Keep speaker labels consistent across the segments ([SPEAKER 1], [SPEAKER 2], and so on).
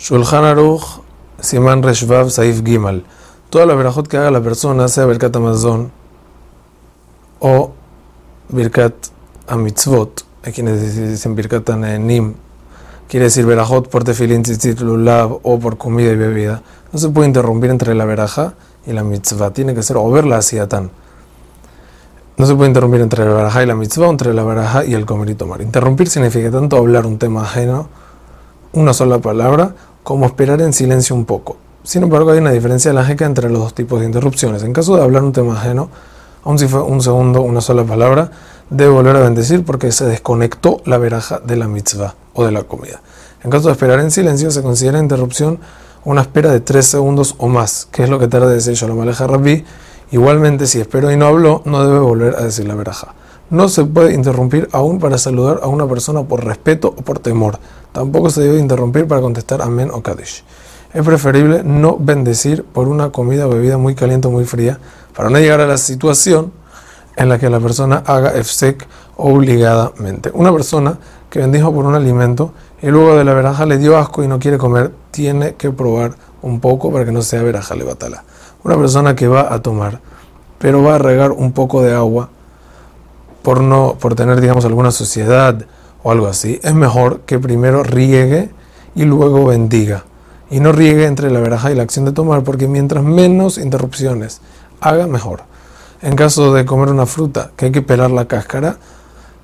[SPEAKER 1] Shulchan Aruch, Siman Reshvav, Saif Gimal. Toda la verajot que haga la persona, sea Birkat Amazon o Birkat Amitzvot, hay quienes dicen Birkat Nim, quiere decir verajot por tefilin, tzitzit, lulav o por comida y bebida. No se puede interrumpir entre la veraja y la mitzvah, tiene que ser o verla así tan. No se puede interrumpir entre la veraja y la mitzvah, entre la veraja y el comer y tomar. Interrumpir significa tanto hablar un tema ajeno, una sola palabra, como esperar en silencio un poco. Sin embargo, hay una diferencia lógica entre los dos tipos de interrupciones. En caso de hablar un tema ajeno, aun si fue un segundo, una sola palabra, debe volver a bendecir porque se desconectó la veraja de la mitzvah o de la comida. En caso de esperar en silencio, se considera interrupción una espera de tres segundos o más, que es lo que tarda de decir Shalom Aleja Rabbi. Igualmente, si espero y no habló, no debe volver a decir la veraja. No se puede interrumpir aún para saludar a una persona por respeto o por temor. Tampoco se debe interrumpir para contestar amén o kaddish. Es preferible no bendecir por una comida o bebida muy caliente o muy fría para no llegar a la situación en la que la persona haga efsek obligadamente. Una persona que bendijo por un alimento y luego de la veraja le dio asco y no quiere comer, tiene que probar un poco para que no sea veraja levatala. Una persona que va a tomar, pero va a regar un poco de agua por no por tener digamos alguna suciedad o algo así, es mejor que primero riegue y luego bendiga. Y no riegue entre la veraja y la acción de tomar, porque mientras menos interrupciones haga, mejor. En caso de comer una fruta que hay que pelar la cáscara,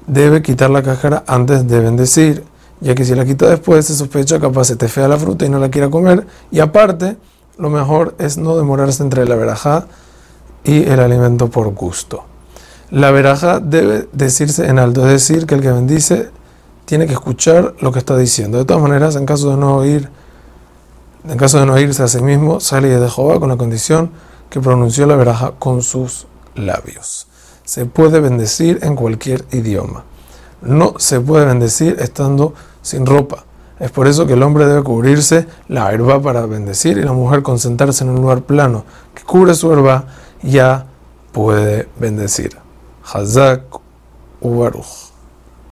[SPEAKER 1] debe quitar la cáscara antes de bendecir, ya que si la quita después se sospecha capaz se te fea la fruta y no la quiera comer. Y aparte, lo mejor es no demorarse entre la verajá y el alimento por gusto. La veraja debe decirse en alto, es decir, que el que bendice tiene que escuchar lo que está diciendo. De todas maneras, en caso de no oír, en caso de no oírse a sí mismo, sale de Jehová con la condición que pronunció la veraja con sus labios. Se puede bendecir en cualquier idioma. No se puede bendecir estando sin ropa. Es por eso que el hombre debe cubrirse la herba para bendecir y la mujer concentrarse en un lugar plano que cubre su herba ya puede bendecir. חזק וברוך.